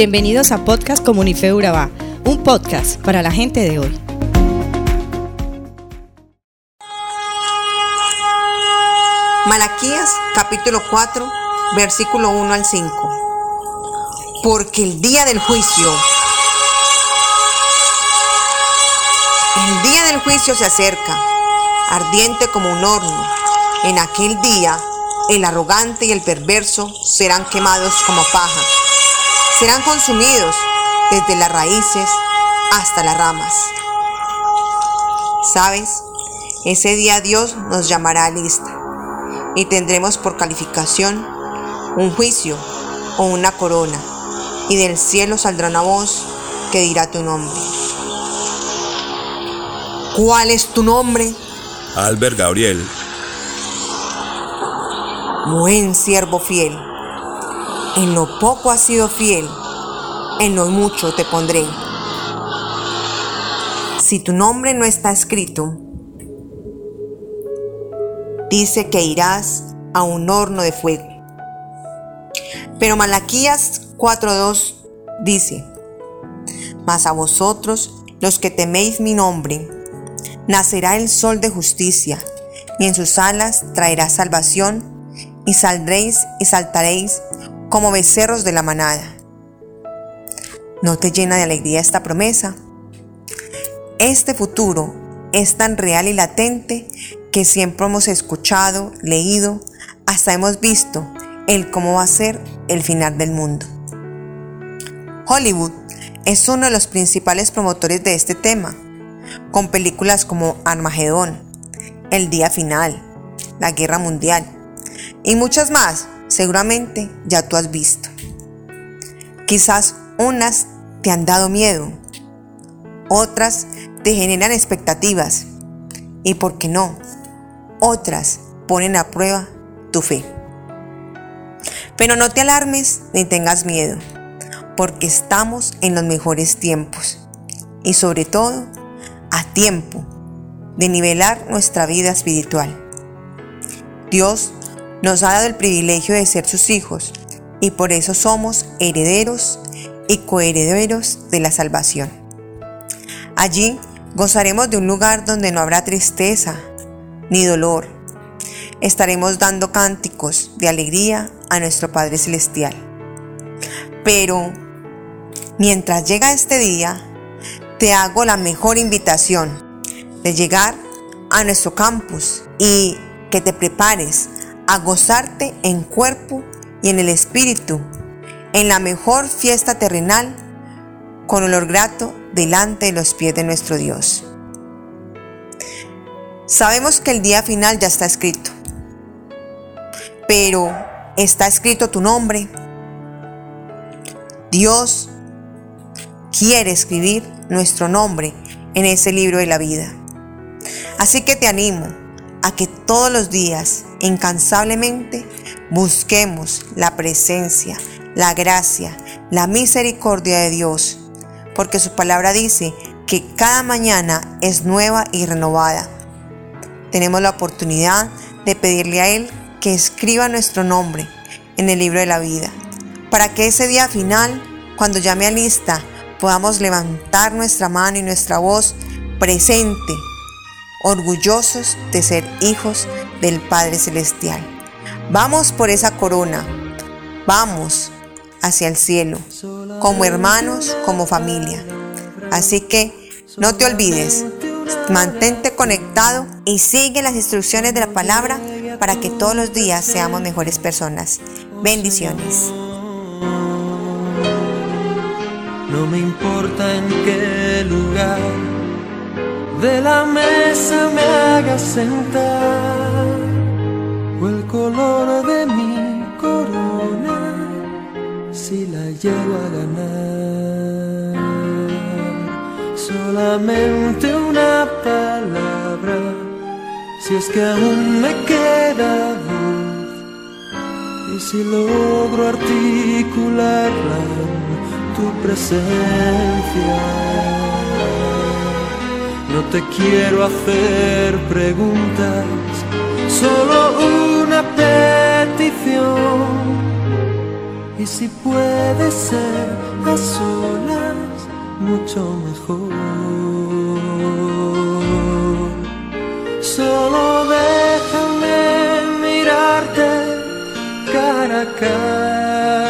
Bienvenidos a Podcast Comunife Urabá, un podcast para la gente de hoy. Malaquías capítulo 4, versículo 1 al 5. Porque el día del juicio, el día del juicio se acerca, ardiente como un horno. En aquel día, el arrogante y el perverso serán quemados como paja serán consumidos desde las raíces hasta las ramas. ¿Sabes? Ese día Dios nos llamará a lista y tendremos por calificación un juicio o una corona y del cielo saldrá una voz que dirá tu nombre. ¿Cuál es tu nombre? Albert Gabriel. Buen siervo fiel en lo poco has sido fiel, en lo mucho te pondré. Si tu nombre no está escrito, dice que irás a un horno de fuego. Pero Malaquías 4.2 dice, Mas a vosotros, los que teméis mi nombre, nacerá el sol de justicia, y en sus alas traerá salvación, y saldréis y saltaréis como becerros de la manada. ¿No te llena de alegría esta promesa? Este futuro es tan real y latente que siempre hemos escuchado, leído, hasta hemos visto el cómo va a ser el final del mundo. Hollywood es uno de los principales promotores de este tema, con películas como Armagedón, El Día Final, La Guerra Mundial y muchas más seguramente ya tú has visto. Quizás unas te han dado miedo, otras te generan expectativas y, ¿por qué no? Otras ponen a prueba tu fe. Pero no te alarmes ni tengas miedo, porque estamos en los mejores tiempos y sobre todo a tiempo de nivelar nuestra vida espiritual. Dios nos ha dado el privilegio de ser sus hijos y por eso somos herederos y coherederos de la salvación. Allí gozaremos de un lugar donde no habrá tristeza ni dolor. Estaremos dando cánticos de alegría a nuestro Padre Celestial. Pero mientras llega este día, te hago la mejor invitación de llegar a nuestro campus y que te prepares a gozarte en cuerpo y en el espíritu, en la mejor fiesta terrenal, con olor grato delante de los pies de nuestro Dios. Sabemos que el día final ya está escrito, pero ¿está escrito tu nombre? Dios quiere escribir nuestro nombre en ese libro de la vida. Así que te animo a que todos los días, incansablemente, busquemos la presencia, la gracia, la misericordia de Dios, porque su palabra dice que cada mañana es nueva y renovada. Tenemos la oportunidad de pedirle a Él que escriba nuestro nombre en el libro de la vida, para que ese día final, cuando llame a lista, podamos levantar nuestra mano y nuestra voz presente orgullosos de ser hijos del Padre Celestial. Vamos por esa corona, vamos hacia el cielo, como hermanos, como familia. Así que no te olvides, mantente conectado y sigue las instrucciones de la palabra para que todos los días seamos mejores personas. Bendiciones. No me importa en qué lugar de la mesa me haga sentar o el color de mi corona si la llego a ganar. Solamente una palabra, si es que aún me queda voz y si logro articularla tu presencia. No te quiero hacer preguntas, solo una petición. Y si puede ser a solas mucho mejor. Solo déjame mirarte cara a cara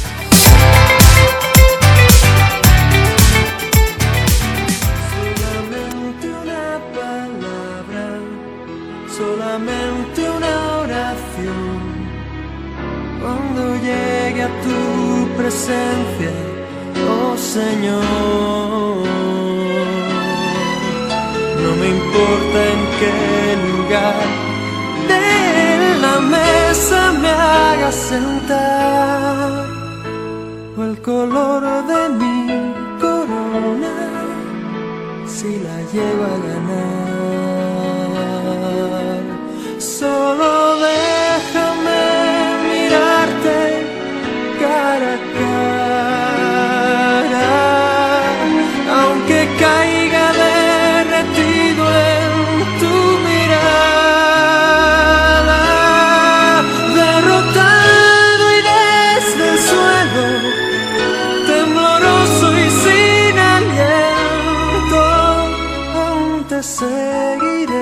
Señor, no me importa en qué lugar de la mesa me haga sentar o el color de mi corona si la llego a ganar. Aún